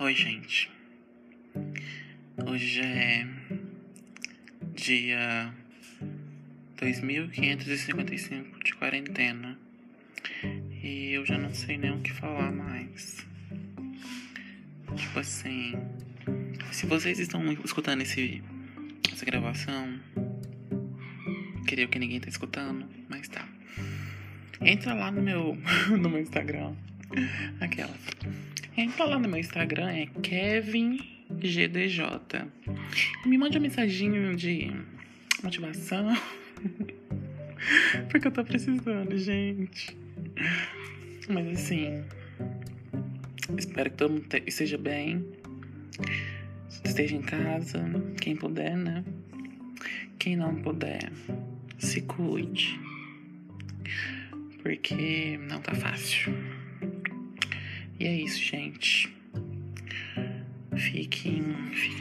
Oi, gente. Hoje é dia 2555 de quarentena e eu já não sei nem o que falar mais. Tipo assim, se vocês estão escutando esse, essa gravação, creio que ninguém tá escutando, mas tá. Entra lá no meu, no meu Instagram. Aquela. Entra lá no meu Instagram, é KevinGDJ. Me mande um mensaginho de motivação. Porque eu tô precisando, gente. Mas assim. Espero que todo mundo esteja bem. Esteja em casa. Quem puder, né? Quem não puder, se cuide. Porque não tá fácil. E é isso, gente. Fiquem, fiquem